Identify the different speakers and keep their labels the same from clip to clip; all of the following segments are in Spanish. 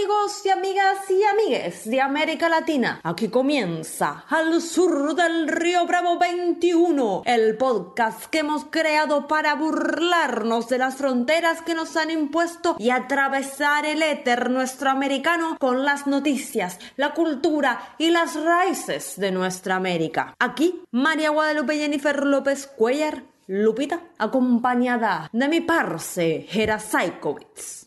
Speaker 1: amigos y amigas y amigues de América Latina! Aquí comienza Al Sur del Río Bravo 21, el podcast que hemos creado para burlarnos de las fronteras que nos han impuesto y atravesar el éter nuestro americano con las noticias, la cultura y las raíces de nuestra América. Aquí, María Guadalupe Jennifer López Cuellar, Lupita, acompañada de mi parce, Hera.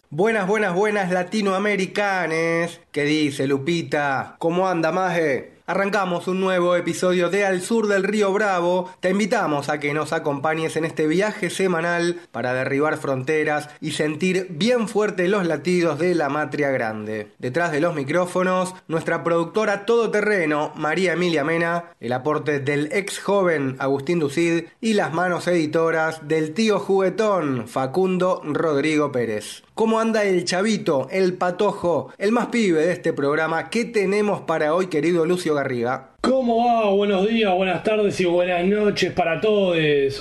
Speaker 2: Buenas, buenas, buenas latinoamericanes. ¿Qué dice Lupita? ¿Cómo anda, Maje? Arrancamos un nuevo episodio de Al Sur del Río Bravo. Te invitamos a que nos acompañes en este viaje semanal para derribar fronteras y sentir bien fuerte los latidos de la matria grande. Detrás de los micrófonos, nuestra productora todoterreno, María Emilia Mena, el aporte del ex joven Agustín Ducid y las manos editoras del tío juguetón, Facundo Rodrigo Pérez. ¿Cómo anda el chavito, el patojo, el más pibe de este programa? ¿Qué tenemos para hoy, querido Lucio Garriga?
Speaker 3: ¿Cómo va? Buenos días, buenas tardes y buenas noches para todos.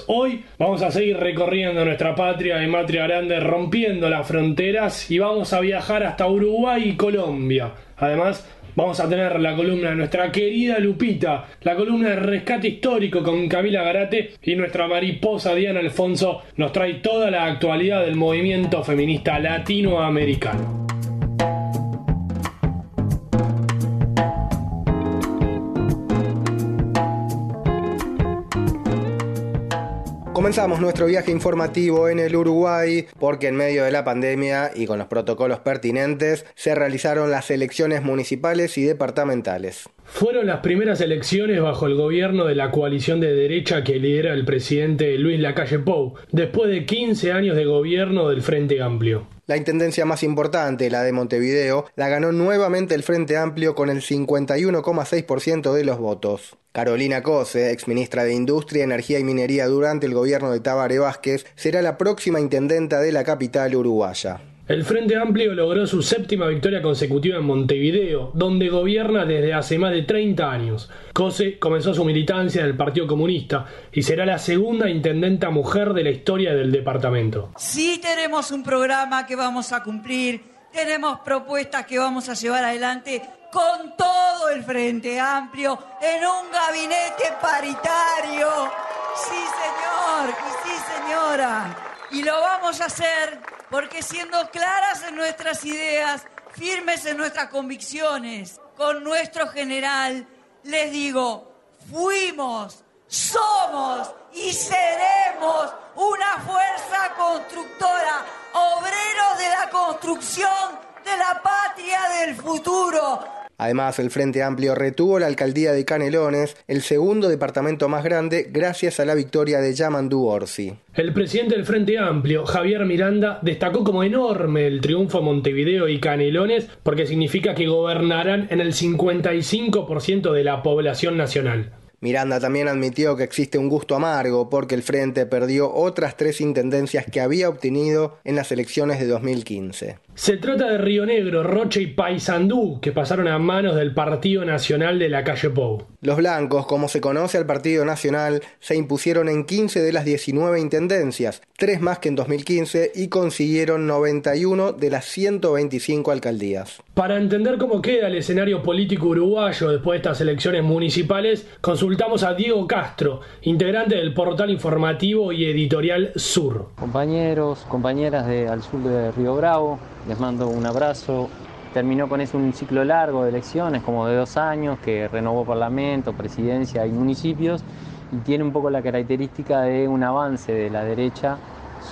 Speaker 3: Hoy vamos a seguir recorriendo nuestra patria y matria grande, rompiendo las fronteras y vamos a viajar hasta Uruguay y Colombia. Además, Vamos a tener la columna de nuestra querida Lupita, la columna de rescate histórico con Camila Garate y nuestra mariposa Diana Alfonso nos trae toda la actualidad del movimiento feminista latinoamericano.
Speaker 2: Comenzamos nuestro viaje informativo en el Uruguay porque en medio de la pandemia y con los protocolos pertinentes se realizaron las elecciones municipales y departamentales.
Speaker 3: Fueron las primeras elecciones bajo el gobierno de la coalición de derecha que lidera el presidente Luis Lacalle Pou, después de 15 años de gobierno del Frente Amplio.
Speaker 2: La intendencia más importante, la de Montevideo, la ganó nuevamente el Frente Amplio con el 51,6% de los votos. Carolina Cose, exministra de Industria, Energía y Minería durante el gobierno de Tabaré Vázquez, será la próxima intendenta de la capital uruguaya.
Speaker 3: El Frente Amplio logró su séptima victoria consecutiva en Montevideo, donde gobierna desde hace más de 30 años. Cose comenzó su militancia en el Partido Comunista y será la segunda intendenta mujer de la historia del departamento.
Speaker 4: Sí tenemos un programa que vamos a cumplir, tenemos propuestas que vamos a llevar adelante con todo el Frente Amplio en un gabinete paritario. Sí, señor, y sí, señora. Y lo vamos a hacer porque siendo claras en nuestras ideas, firmes en nuestras convicciones, con nuestro general, les digo, fuimos, somos y seremos una fuerza constructora, obreros de la construcción de la patria del futuro.
Speaker 2: Además, el Frente Amplio retuvo la alcaldía de Canelones, el segundo departamento más grande, gracias a la victoria de Yamandu Orsi.
Speaker 3: El presidente del Frente Amplio, Javier Miranda, destacó como enorme el triunfo de Montevideo y Canelones porque significa que gobernarán en el 55% de la población nacional.
Speaker 2: Miranda también admitió que existe un gusto amargo porque el Frente perdió otras tres intendencias que había obtenido en las elecciones de 2015.
Speaker 3: Se trata de Río Negro, Roche y Paysandú, que pasaron a manos del Partido Nacional de la calle Pou.
Speaker 2: Los blancos, como se conoce al Partido Nacional, se impusieron en 15 de las 19 intendencias, tres más que en 2015, y consiguieron 91 de las 125 alcaldías.
Speaker 3: Para entender cómo queda el escenario político uruguayo después de estas elecciones municipales, consultamos a Diego Castro, integrante del portal informativo y editorial Sur.
Speaker 5: Compañeros, compañeras de Al Sur de Río Bravo, les mando un abrazo. Terminó con eso un ciclo largo de elecciones, como de dos años, que renovó Parlamento, Presidencia y municipios, y tiene un poco la característica de un avance de la derecha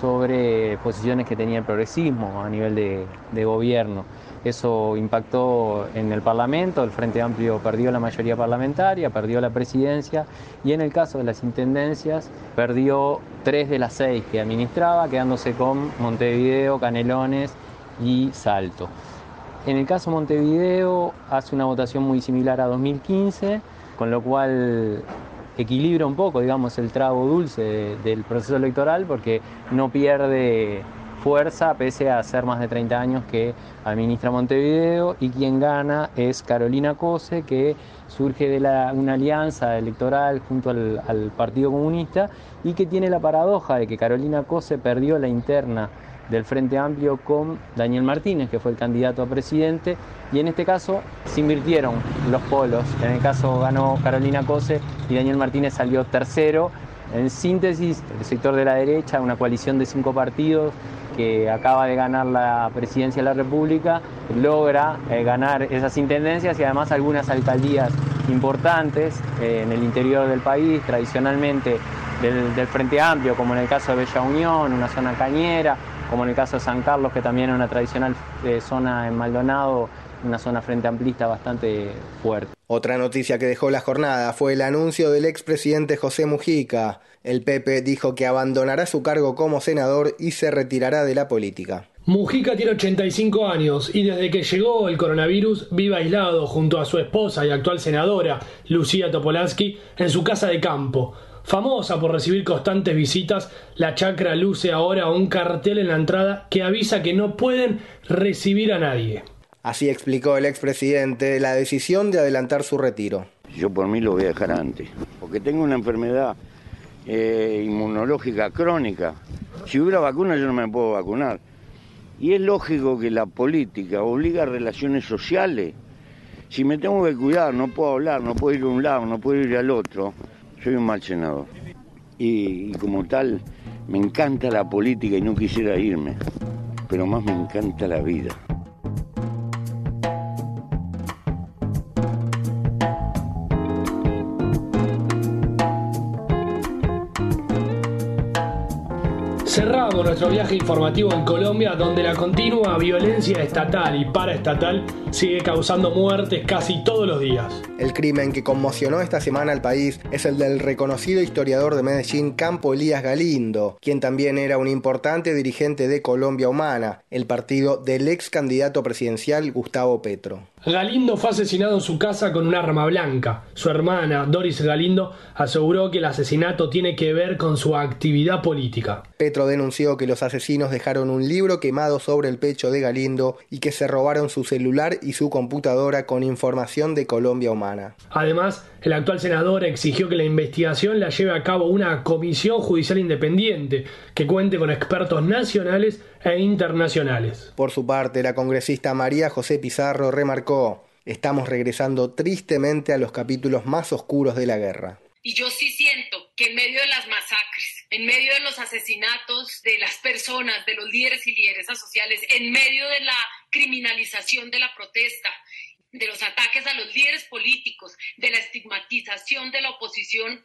Speaker 5: sobre posiciones que tenía el progresismo a nivel de, gobierno. Eso impactó en el Parlamento, el Frente Amplio perdió la mayoría parlamentaria, perdió la presidencia y en el caso de las intendencias perdió tres de las seis que administraba, quedándose con Montevideo, Canelones y Salto. En el caso Montevideo hace una votación muy similar a 2015, con lo cual equilibra un poco, digamos, el trago dulce del proceso electoral porque no pierde fuerza pese a ser más de 30 años que administra Montevideo y quien gana es Carolina Cose que surge de la, una alianza electoral junto al, al Partido Comunista y que tiene la paradoja de que Carolina Cose perdió la interna del Frente Amplio con Daniel Martínez, que fue el candidato a presidente, y en este caso se invirtieron los polos. En el caso ganó Carolina Cose y Daniel Martínez salió tercero. En síntesis, el sector de la derecha, una coalición de cinco partidos que acaba de ganar la presidencia de la República, logra eh, ganar esas intendencias y además algunas alcaldías importantes eh, en el interior del país, tradicionalmente del, del Frente Amplio, como en el caso de Bella Unión, una zona cañera, como en el caso de San Carlos, que también es una tradicional eh, zona en Maldonado, una zona frente amplista bastante fuerte.
Speaker 2: Otra noticia que dejó la jornada fue el anuncio del expresidente José Mujica. El Pepe dijo que abandonará su cargo como senador y se retirará de la política.
Speaker 3: Mujica tiene 85 años y desde que llegó el coronavirus vive aislado junto a su esposa y actual senadora, Lucía Topolansky, en su casa de campo. Famosa por recibir constantes visitas, la chacra luce ahora un cartel en la entrada que avisa que no pueden recibir a nadie.
Speaker 2: Así explicó el expresidente la decisión de adelantar su retiro.
Speaker 6: Yo por mí lo voy a dejar antes, porque tengo una enfermedad eh, inmunológica crónica. Si hubiera vacuna yo no me puedo vacunar. Y es lógico que la política obliga a relaciones sociales. Si me tengo que cuidar, no puedo hablar, no puedo ir a un lado, no puedo ir al otro, soy un mal senador. Y, y como tal, me encanta la política y no quisiera irme, pero más me encanta la vida.
Speaker 3: Nuestro viaje informativo en Colombia, donde la continua violencia estatal y paraestatal sigue causando muertes casi todos los días.
Speaker 2: El crimen que conmocionó esta semana al país es el del reconocido historiador de Medellín Campo Elías Galindo, quien también era un importante dirigente de Colombia Humana, el partido del ex candidato presidencial Gustavo Petro.
Speaker 3: Galindo fue asesinado en su casa con un arma blanca. Su hermana, Doris Galindo, aseguró que el asesinato tiene que ver con su actividad política.
Speaker 2: Petro denunció que los asesinos dejaron un libro quemado sobre el pecho de Galindo y que se robaron su celular y su computadora con información de Colombia Humana.
Speaker 3: Además, el actual senador exigió que la investigación la lleve a cabo una comisión judicial independiente que cuente con expertos nacionales e internacionales.
Speaker 2: Por su parte, la congresista María José Pizarro remarcó, estamos regresando tristemente a los capítulos más oscuros de la guerra.
Speaker 7: Y yo sí siento que en medio de las masacres, en medio de los asesinatos de las personas, de los líderes y lideresas sociales, en medio de la criminalización de la protesta, de los ataques a los líderes políticos, de la estigmatización de la oposición,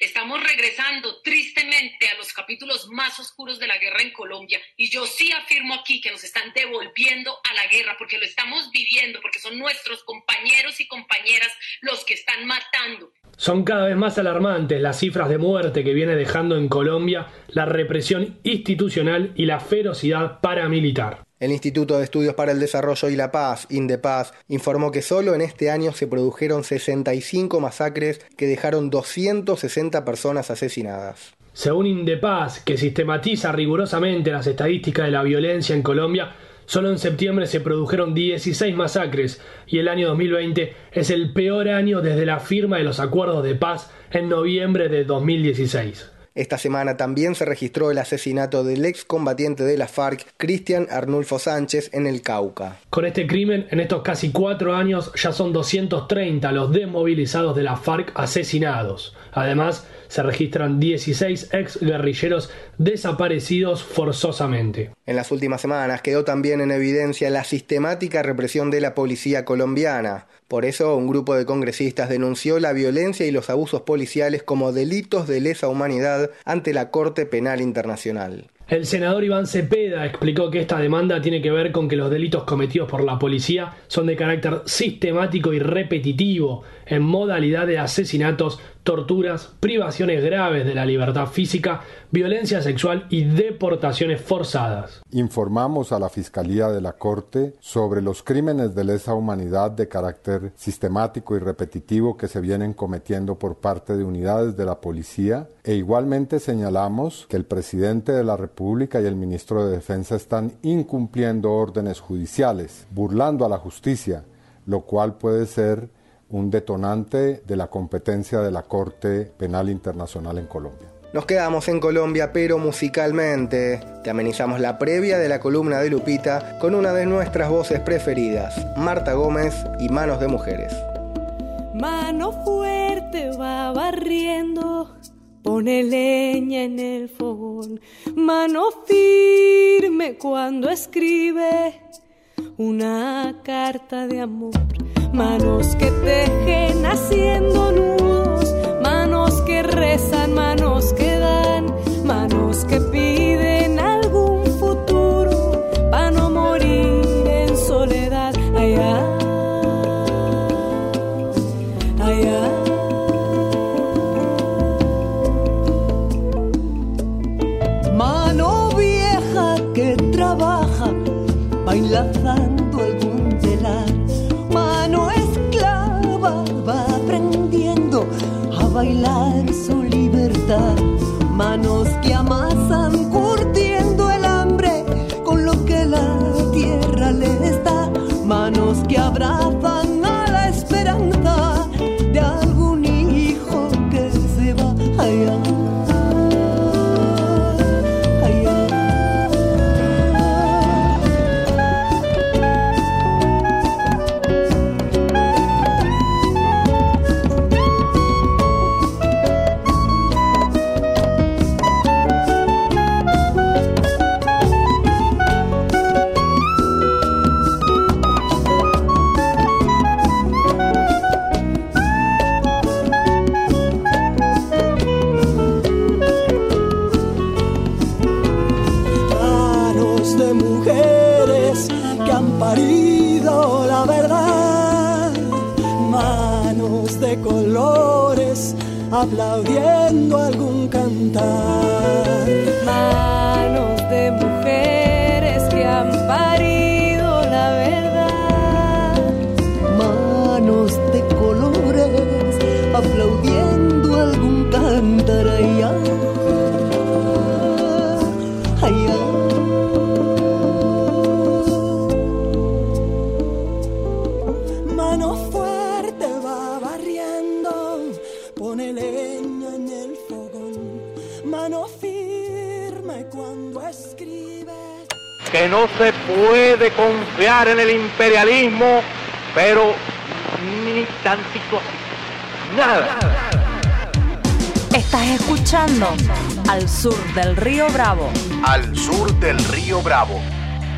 Speaker 7: estamos regresando tristemente a los capítulos más oscuros de la guerra en Colombia. Y yo sí afirmo aquí que nos están devolviendo a la guerra porque lo estamos viviendo, porque son nuestros compañeros y compañeras los que están matando.
Speaker 3: Son cada vez más alarmantes las cifras de muerte que viene dejando en Colombia la represión institucional y la ferocidad paramilitar.
Speaker 2: El Instituto de Estudios para el Desarrollo y la Paz, INDEPAZ, informó que solo en este año se produjeron 65 masacres que dejaron 260 personas asesinadas.
Speaker 3: Según INDEPAZ, que sistematiza rigurosamente las estadísticas de la violencia en Colombia, Solo en septiembre se produjeron 16 masacres y el año 2020 es el peor año desde la firma de los acuerdos de paz en noviembre de 2016.
Speaker 2: Esta semana también se registró el asesinato del excombatiente de la FARC, Cristian Arnulfo Sánchez, en el Cauca.
Speaker 3: Con este crimen, en estos casi cuatro años ya son 230 los desmovilizados de la FARC asesinados. Además, se registran 16 ex guerrilleros desaparecidos forzosamente.
Speaker 2: En las últimas semanas quedó también en evidencia la sistemática represión de la policía colombiana. Por eso, un grupo de congresistas denunció la violencia y los abusos policiales como delitos de lesa humanidad ante la Corte Penal Internacional.
Speaker 3: El senador Iván Cepeda explicó que esta demanda tiene que ver con que los delitos cometidos por la policía son de carácter sistemático y repetitivo, en modalidad de asesinatos, torturas, privaciones graves de la libertad física, violencia sexual y deportaciones forzadas.
Speaker 8: Informamos a la Fiscalía de la Corte sobre los crímenes de lesa humanidad de carácter sistemático y repetitivo que se vienen cometiendo por parte de unidades de la policía e igualmente señalamos que el presidente de la República y el ministro de Defensa están incumpliendo órdenes judiciales, burlando a la justicia, lo cual puede ser un detonante de la competencia de la Corte Penal Internacional en Colombia.
Speaker 2: Nos quedamos en Colombia, pero musicalmente. Te amenizamos la previa de la columna de Lupita con una de nuestras voces preferidas, Marta Gómez y Manos de Mujeres.
Speaker 9: Mano fuerte va barriendo, pone leña en el fogón. Mano firme cuando escribe una carta de amor manos que tejen haciendo nudos, manos que rezan, manos que dan, manos que piden en el
Speaker 10: imperialismo, pero ni tantito así. Nada.
Speaker 11: Estás escuchando Al Sur del Río Bravo.
Speaker 12: Al sur del río Bravo.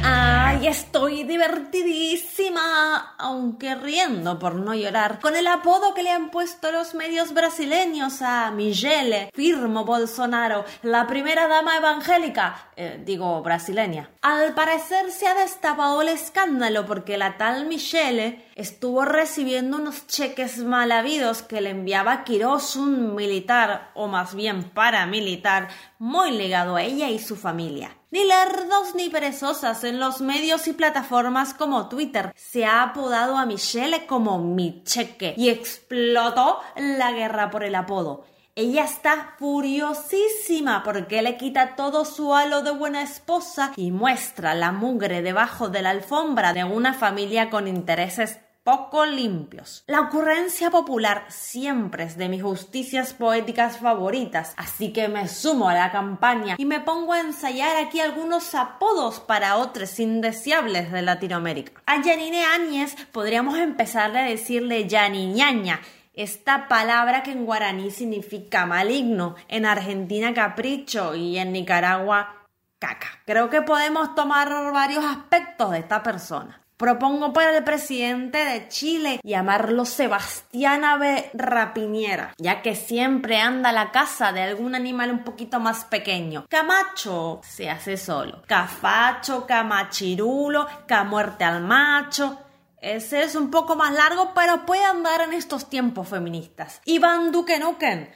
Speaker 1: Ay, estoy divertidísima, aunque riendo por no llorar, con el apodo que le han puesto los medios brasileños a Michele Firmo Bolsonaro, la primera dama evangélica, eh, digo brasileña. Al parecer se ha destapado el escándalo porque la tal Michele estuvo recibiendo unos cheques mal habidos que le enviaba Quirós, un militar, o más bien paramilitar, muy ligado a ella y su familia. Ni lerdos ni perezosas en los medios y plataformas como Twitter se ha apodado a Michelle como mi cheque y explotó la guerra por el apodo. Ella está furiosísima porque le quita todo su halo de buena esposa y muestra la mugre debajo de la alfombra de una familia con intereses poco limpios. La ocurrencia popular siempre es de mis justicias poéticas favoritas, así que me sumo a la campaña y me pongo a ensayar aquí algunos apodos para otros indeseables de Latinoamérica. A Janine Áñez podríamos empezarle a decirle Yaniñaña, esta palabra que en guaraní significa maligno, en Argentina capricho y en Nicaragua caca. Creo que podemos tomar varios aspectos de esta persona. Propongo para el presidente de Chile llamarlo Sebastián Ave Rapiñera, ya que siempre anda a la casa de algún animal un poquito más pequeño. Camacho se hace solo. Cafacho, camachirulo, camuerte al macho. Ese es un poco más largo, pero puede andar en estos tiempos feministas. Iván Duque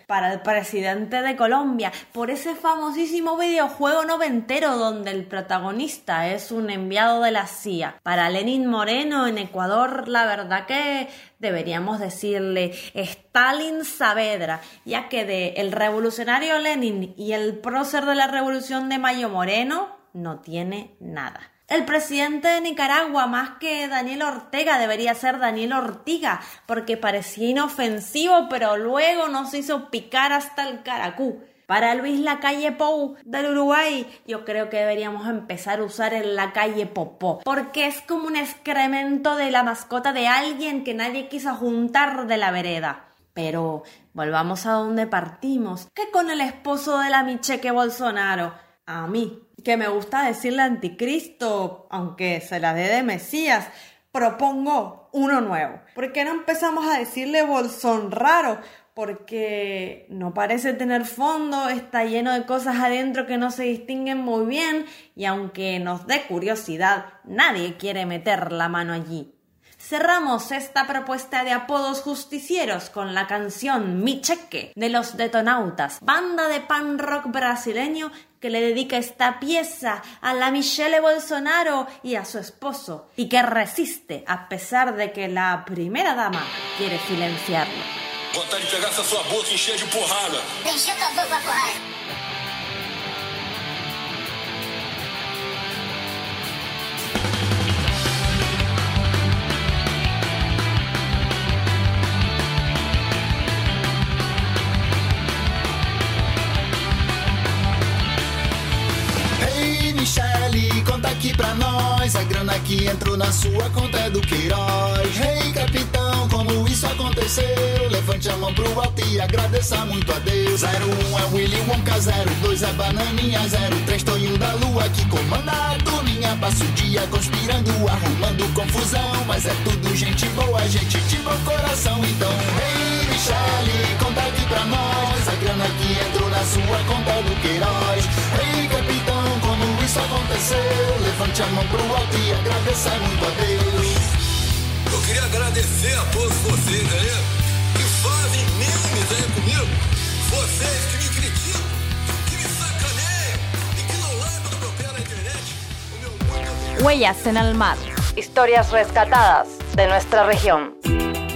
Speaker 1: para el presidente de Colombia, por ese famosísimo videojuego noventero donde el protagonista es un enviado de la CIA. Para Lenin Moreno en Ecuador, la verdad que deberíamos decirle Stalin Saavedra, ya que de el revolucionario Lenin y el prócer de la revolución de Mayo Moreno no tiene nada. El presidente de Nicaragua, más que Daniel Ortega, debería ser Daniel Ortiga, porque parecía inofensivo, pero luego nos hizo picar hasta el caracú. Para Luis Lacalle Pou del Uruguay, yo creo que deberíamos empezar a usar el Lacalle Popó, porque es como un excremento de la mascota de alguien que nadie quiso juntar de la vereda. Pero volvamos a donde partimos, que con el esposo de la Micheque Bolsonaro, a mí, que me gusta decirle anticristo, aunque se la dé de Mesías, propongo uno nuevo. ¿Por qué no empezamos a decirle bolsón raro? Porque no parece tener fondo, está lleno de cosas adentro que no se distinguen muy bien y aunque nos dé curiosidad, nadie quiere meter la mano allí. Cerramos esta propuesta de apodos justicieros con la canción Mi Cheque de los Detonautas, banda de pan rock brasileño que le dedica esta pieza a la Michelle Bolsonaro y a su esposo, y que resiste a pesar de que la primera dama quiere silenciarlo.
Speaker 13: Que entrou na sua conta é do Queiroz. Rei hey, capitão, como isso aconteceu? Levante a mão pro alto e agradeça muito a Deus. 01 um é Willy Wonka, 02 é Bananinha, 03 Tonho da Lua que comanda a turminha. Passa o dia conspirando, arrumando confusão. Mas é tudo gente boa, gente de bom coração. Então, Rei hey, Michele, conta aqui pra nós. A grana que entrou na sua conta é do Queiroz. Rei hey, capitão, como isso aconteceu? Levante a mão pro alto e agradeça muito a Deus.
Speaker 14: Eu queria agradecer a todos vocês aí que fazem memes aí comigo. Vocês que me criticam, que me sacaneiam e que não largam do meu pé na internet. O meu muito
Speaker 11: Huellas en el mar. Historias rescatadas de nuestra región.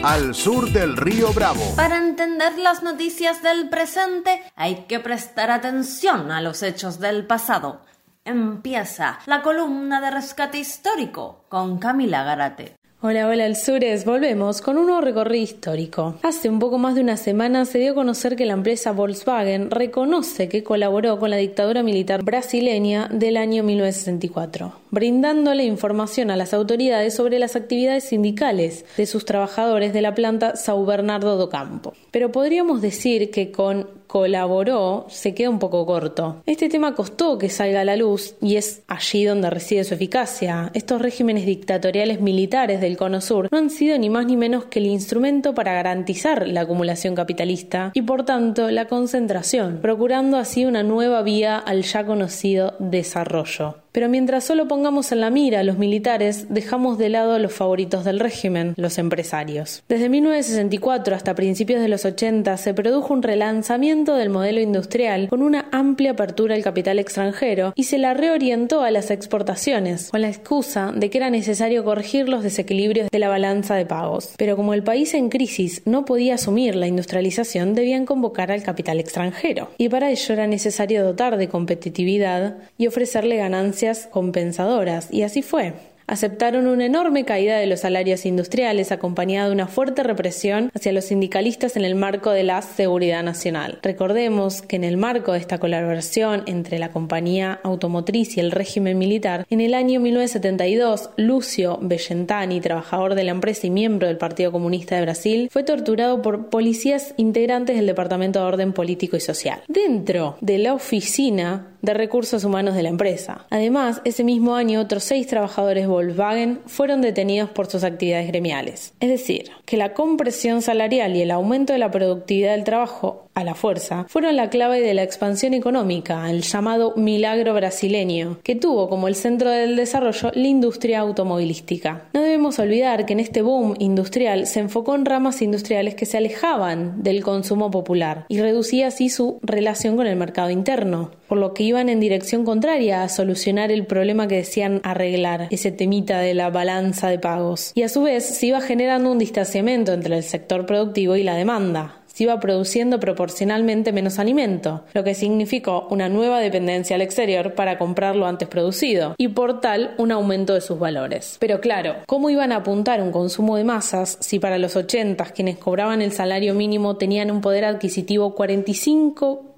Speaker 12: Al sur del río Bravo.
Speaker 1: Para entender las noticias del presente hay que prestar atención a los hechos del pasado. Empieza la columna de rescate histórico con Camila Garate.
Speaker 15: Hola, hola, Alzures. Volvemos con un nuevo recorrido histórico. Hace un poco más de una semana se dio a conocer que la empresa Volkswagen reconoce que colaboró con la dictadura militar brasileña del año 1964, brindándole información a las autoridades sobre las actividades sindicales de sus trabajadores de la planta São Bernardo do Campo. Pero podríamos decir que con colaboró se queda un poco corto. Este tema costó que salga a la luz y es allí donde reside su eficacia. Estos regímenes dictatoriales militares del Cono Sur no han sido ni más ni menos que el instrumento para garantizar la acumulación capitalista y por tanto la concentración, procurando así una nueva vía al ya conocido desarrollo. Pero mientras solo pongamos en la mira a los militares, dejamos de lado a los favoritos del régimen, los empresarios. Desde 1964 hasta principios de los 80 se produjo un relanzamiento del modelo industrial con una amplia apertura al capital extranjero y se la reorientó a las exportaciones, con la excusa de que era necesario corregir los desequilibrios de la balanza de pagos. Pero como el país en crisis no podía asumir la industrialización, debían convocar al capital extranjero. Y para ello era necesario dotar de competitividad y ofrecerle ganancias compensadoras, y así fue. Aceptaron una enorme caída de los salarios industriales acompañada de una fuerte represión hacia los sindicalistas en el marco de la seguridad nacional. Recordemos que en el marco de esta colaboración entre la compañía automotriz y el régimen militar, en el año 1972, Lucio Bellentani, trabajador de la empresa y miembro del Partido Comunista de Brasil, fue torturado por policías integrantes del Departamento de Orden Político y Social. Dentro de la oficina de recursos humanos de la empresa. Además, ese mismo año otros seis trabajadores Volkswagen fueron detenidos por sus actividades gremiales. Es decir, que la compresión salarial y el aumento de la productividad del trabajo a la fuerza fueron la clave de la expansión económica, el llamado milagro brasileño, que tuvo como el centro del desarrollo la industria automovilística. No debemos olvidar que en este boom industrial se enfocó en ramas industriales que se alejaban del consumo popular y reducía así su relación con el mercado interno, por lo que iban en dirección contraria a solucionar el problema que decían arreglar, ese temita de la balanza de pagos. Y a su vez se iba generando un distanciamiento entre el sector productivo y la demanda, se iba produciendo proporcionalmente menos alimento, lo que significó una nueva dependencia al exterior para comprar lo antes producido y por tal un aumento de sus valores. Pero claro, ¿cómo iban a apuntar un consumo de masas si para los 80 quienes cobraban el salario mínimo tenían un poder adquisitivo 45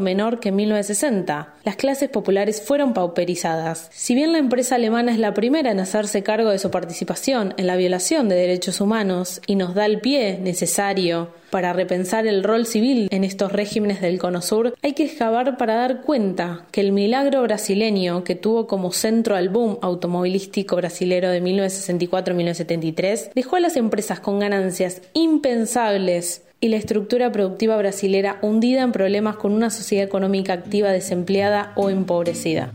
Speaker 15: menor que en 1960. Las clases populares fueron pauperizadas. Si bien la empresa alemana es la primera en hacerse cargo de su participación en la violación de derechos humanos y nos da el pie necesario para repensar el rol civil en estos regímenes del Cono Sur, hay que excavar para dar cuenta que el milagro brasileño que tuvo como centro al boom automovilístico brasilero de 1964-1973 dejó a las empresas con ganancias impensables y la estructura productiva brasilera hundida en problemas con una sociedad económica activa desempleada o empobrecida.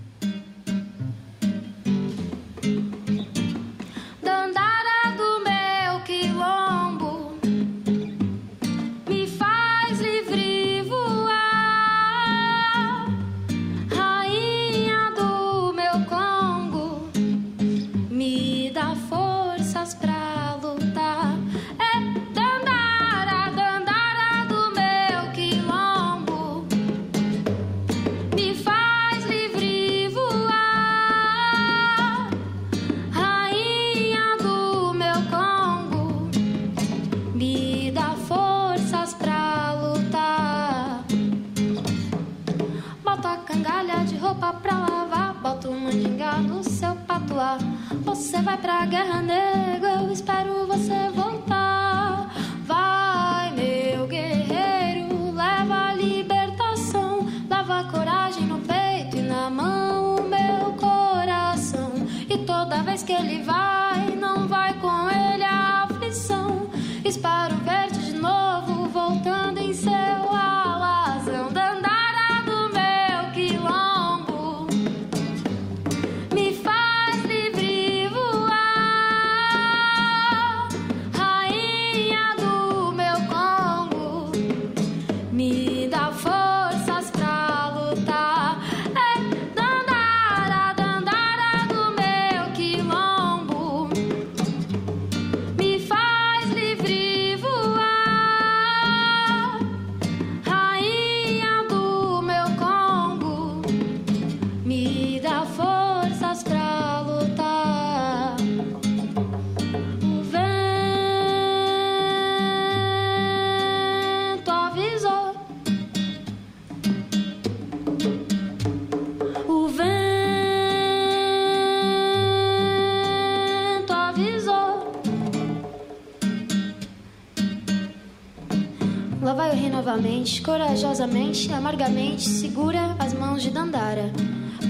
Speaker 16: Corajosamente, amargamente, segura as mãos de Dandara.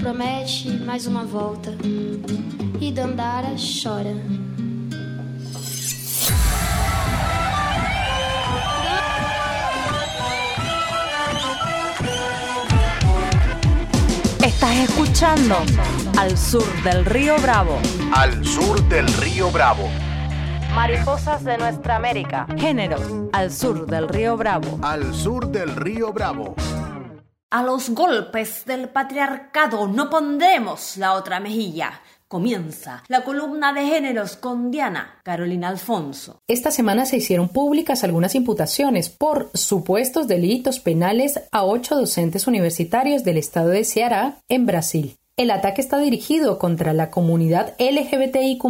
Speaker 16: Promete mais uma volta. E Dandara chora.
Speaker 11: Estás escuchando Al Sur del Río Bravo.
Speaker 12: Al sur del río Bravo.
Speaker 11: Mariposas de nuestra América. Género. Al sur del Río Bravo.
Speaker 12: Al sur del río Bravo.
Speaker 1: A los golpes del patriarcado no pondremos la otra mejilla. Comienza la columna de géneros con Diana Carolina Alfonso.
Speaker 17: Esta semana se hicieron públicas algunas imputaciones por supuestos delitos penales a ocho docentes universitarios del estado de Ceará, en Brasil. El ataque está dirigido contra la comunidad LGBTIQ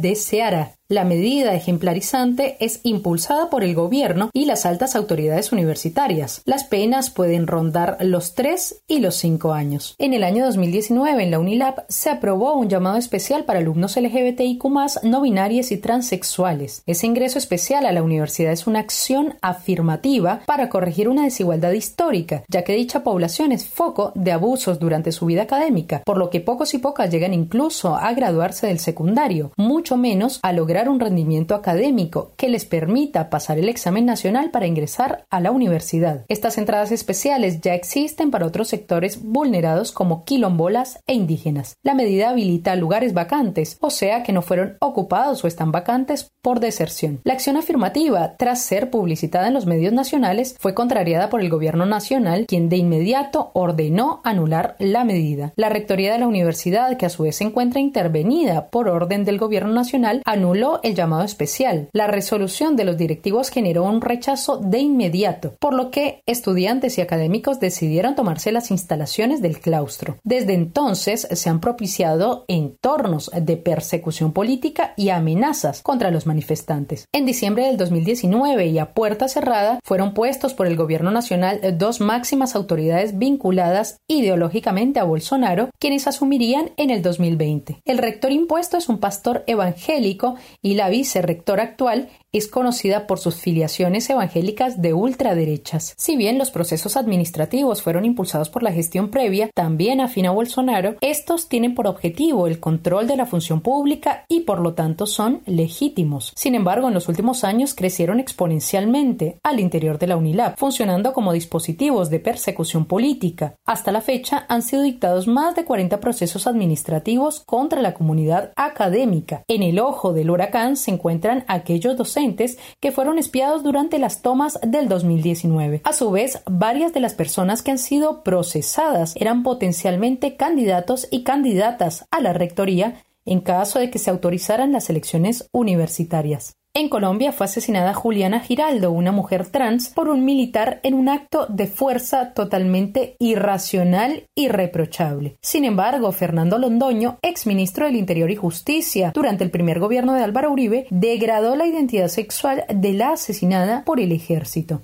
Speaker 17: de Ceará. La medida ejemplarizante es impulsada por el gobierno y las altas autoridades universitarias. Las penas pueden rondar los 3 y los 5 años. En el año 2019 en la Unilab se aprobó un llamado especial para alumnos LGBTIQ no binarios y transexuales. Ese ingreso especial a la universidad es una acción afirmativa para corregir una desigualdad histórica, ya que dicha población es foco de abusos durante su vida académica, por lo que pocos y pocas llegan incluso a graduarse del secundario, mucho menos a lograr un rendimiento académico que les permita pasar el examen nacional para ingresar a la universidad. Estas entradas especiales ya existen para otros sectores vulnerados como quilombolas e indígenas. La medida habilita lugares vacantes, o sea que no fueron ocupados o están vacantes por deserción. La acción afirmativa, tras ser publicitada en los medios nacionales, fue contrariada por el gobierno nacional, quien de inmediato ordenó anular la medida. La rectoría de la universidad, que a su vez se encuentra intervenida por orden del gobierno nacional, anuló el llamado especial. La resolución de los directivos generó un rechazo de inmediato, por lo que estudiantes y académicos decidieron tomarse las instalaciones del claustro. Desde entonces se han propiciado entornos de persecución política y amenazas contra los manifestantes. En diciembre del 2019 y a puerta cerrada fueron puestos por el gobierno nacional dos máximas autoridades vinculadas ideológicamente a Bolsonaro, quienes asumirían en el 2020. El rector impuesto es un pastor evangélico y la vicerrectora actual es conocida por sus filiaciones evangélicas de ultraderechas. Si bien los procesos administrativos fueron impulsados por la gestión previa, también afín a Bolsonaro, estos tienen por objetivo el control de la función pública y por lo tanto son legítimos. Sin embargo, en los últimos años crecieron exponencialmente al interior de la UNILAB, funcionando como dispositivos de persecución política. Hasta la fecha han sido dictados más de 40 procesos administrativos contra la comunidad académica. En el ojo del huracán se encuentran aquellos docentes que fueron espiados durante las tomas del 2019. A su vez, varias de las personas que han sido procesadas eran potencialmente candidatos y candidatas a la rectoría en caso de que se autorizaran las elecciones universitarias. En Colombia fue asesinada Juliana Giraldo, una mujer trans, por un militar en un acto de fuerza totalmente irracional y reprochable. Sin embargo, Fernando Londoño, exministro del Interior y Justicia durante el primer gobierno de Álvaro Uribe, degradó la identidad sexual de la asesinada por el ejército.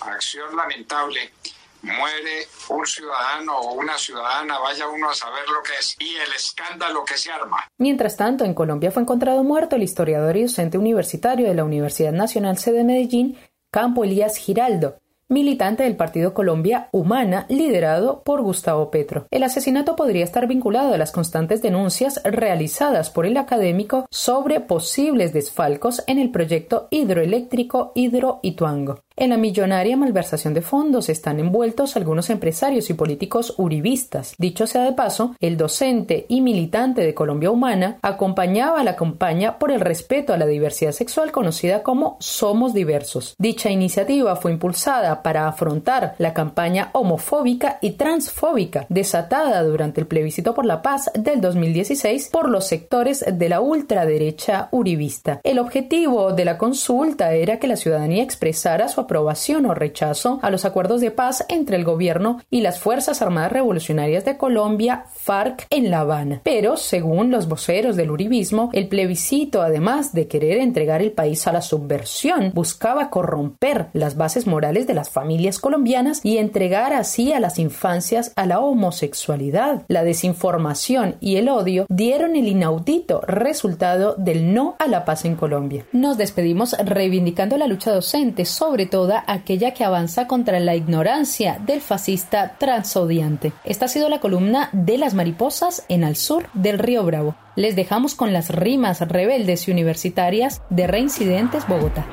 Speaker 18: Acción lamentable muere un ciudadano o una ciudadana, vaya uno a saber lo que es, y el escándalo que se arma.
Speaker 17: Mientras tanto, en Colombia fue encontrado muerto el historiador y docente universitario de la Universidad Nacional C de Medellín, Campo Elías Giraldo, militante del Partido Colombia Humana, liderado por Gustavo Petro. El asesinato podría estar vinculado a las constantes denuncias realizadas por el académico sobre posibles desfalcos en el proyecto hidroeléctrico Hidro Ituango. En la millonaria malversación de fondos están envueltos algunos empresarios y políticos uribistas. Dicho sea de paso, el docente y militante de Colombia Humana acompañaba la campaña por el respeto a la diversidad sexual conocida como Somos Diversos. Dicha iniciativa fue impulsada para afrontar la campaña homofóbica y transfóbica desatada durante el plebiscito por la paz del 2016 por los sectores de la ultraderecha uribista. El objetivo de la consulta era que la ciudadanía expresara su aprobación o rechazo a los acuerdos de paz entre el gobierno y las Fuerzas Armadas Revolucionarias de Colombia, FARC, en La Habana. Pero, según los voceros del uribismo, el plebiscito, además de querer entregar el país a la subversión, buscaba corromper las bases morales de las familias colombianas y entregar así a las infancias a la homosexualidad. La desinformación y el odio dieron el inaudito resultado del no a la paz en Colombia. Nos despedimos reivindicando la lucha docente, sobre toda aquella que avanza contra la ignorancia del fascista transodiante. Esta ha sido la columna de las mariposas en al sur del río Bravo. Les dejamos con las rimas rebeldes y universitarias de Reincidentes Bogotá.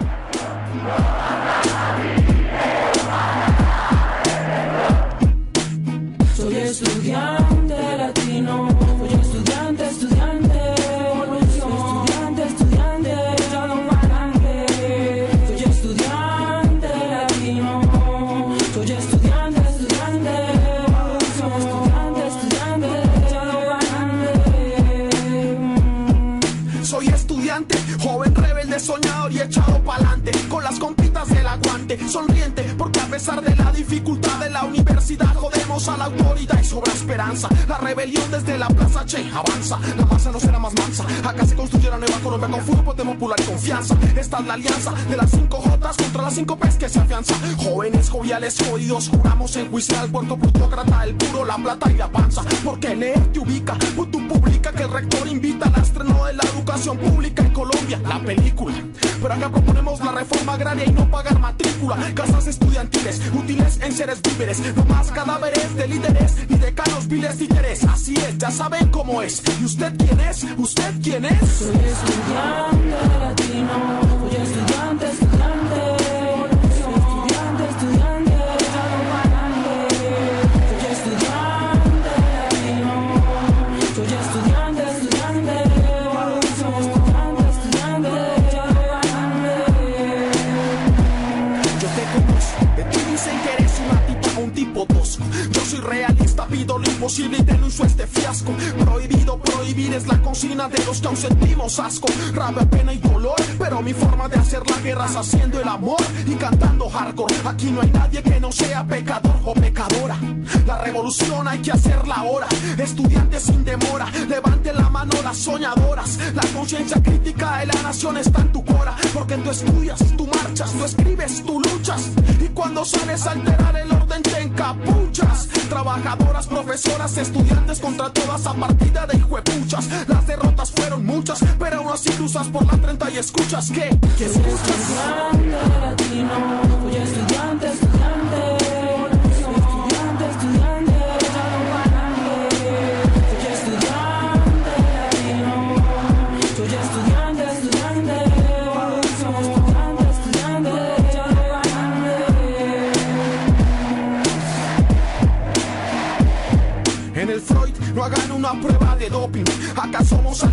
Speaker 19: Las compitas del aguante, sonriente Porque a pesar de la dificultad de la universidad Jodemos a la autoridad y sobra esperanza. La rebelión desde la plaza Che avanza. La masa no será más mansa. Acá se construye la nueva Colombia con fútbol popular y confianza. Esta es la alianza de las cinco Jotas contra las cinco P's que se afianza. Jóvenes joviales jodidos, juramos enjuiciar al puerto plutócrata, el puro, la plata y la panza. Porque leer te ubica, pues tú publica que el rector invita al estreno de la educación pública en Colombia, la película. Pero acá proponemos la reforma agraria y no pagar matrícula. Casas estudiantiles, útiles en seres víveres. No más cadáveres de líderes ni decanos viles títeres. Así es, ya saben cómo es. ¿Y usted quién es? ¿Usted quién es?
Speaker 20: Soy estudiante latino,
Speaker 19: Yo soy realista, pido lo imposible y denuncio este fiasco. Prohibido prohibir es la consigna de los que aún sentimos asco. Rabia, pena y dolor, pero mi forma de hacer la guerra es haciendo el amor y cantando hardcore. Aquí no hay nadie que no sea pecador o pecadora. La revolución hay que hacerla ahora. Estudiantes sin demora, levante la mano las soñadoras. La conciencia crítica de la nación está en tu. Porque tú estudias, tú marchas, tú escribes, tú luchas. Y cuando sales a alterar el orden te encapuchas. Trabajadoras, profesoras, estudiantes contra toda esa partida de hijuepuchas. Las derrotas fueron muchas, pero aún así cruzas por la 30 y escuchas que,
Speaker 20: Soy
Speaker 19: escuchas.
Speaker 20: estudiante latino, estudiante, estudiante.
Speaker 19: Acá somos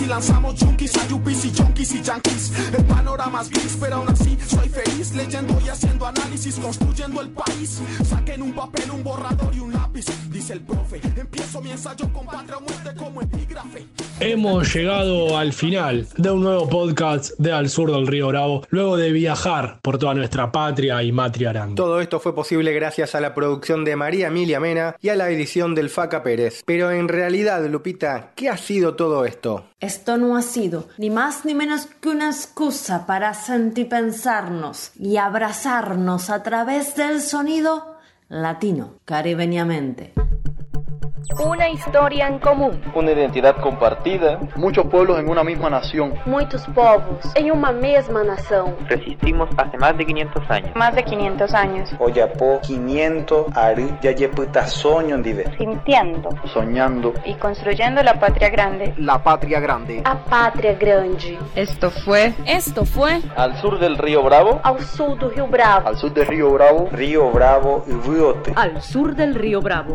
Speaker 19: y lanzamos junkies y junkies y yankees. El panorama es gris, pero aún así soy feliz. Leyendo y haciendo análisis, construyendo el país. Saquen un papel, un borrador y un lápiz. Dice el profe, empiezo mi ensayo con patria o muerte como epígrafe.
Speaker 3: Hemos llegado al final de un nuevo podcast de Al Sur del Río Bravo, luego de viajar por toda nuestra patria y matria.
Speaker 2: Todo esto fue posible gracias a la producción de María Emilia Mena y a la edición del Faca Pérez. Pero en realidad, Lupita, ¿qué ha sido todo esto?
Speaker 1: Esto no ha sido ni más ni menos que una excusa para sentipensarnos y abrazarnos a través del sonido latino, caribeñamente.
Speaker 21: Una historia en común.
Speaker 22: Una identidad compartida. Muchos pueblos en una misma nación.
Speaker 21: Muitos povos em uma mesma nação.
Speaker 23: Resistimos hace más de 500 años.
Speaker 21: Más de 500 años.
Speaker 24: Oyapo 500 ari yayeputa soño ndive.
Speaker 21: Sintiendo.
Speaker 22: Soñando.
Speaker 21: Y construyendo la patria grande.
Speaker 24: La patria grande.
Speaker 21: A pátria grande.
Speaker 11: Esto fue. Esto fue.
Speaker 22: Al sur del río Bravo.
Speaker 21: Ao sul do Rio Bravo.
Speaker 22: Al sur del río Bravo.
Speaker 24: Río Bravo y Riote.
Speaker 11: Al sur del río Bravo.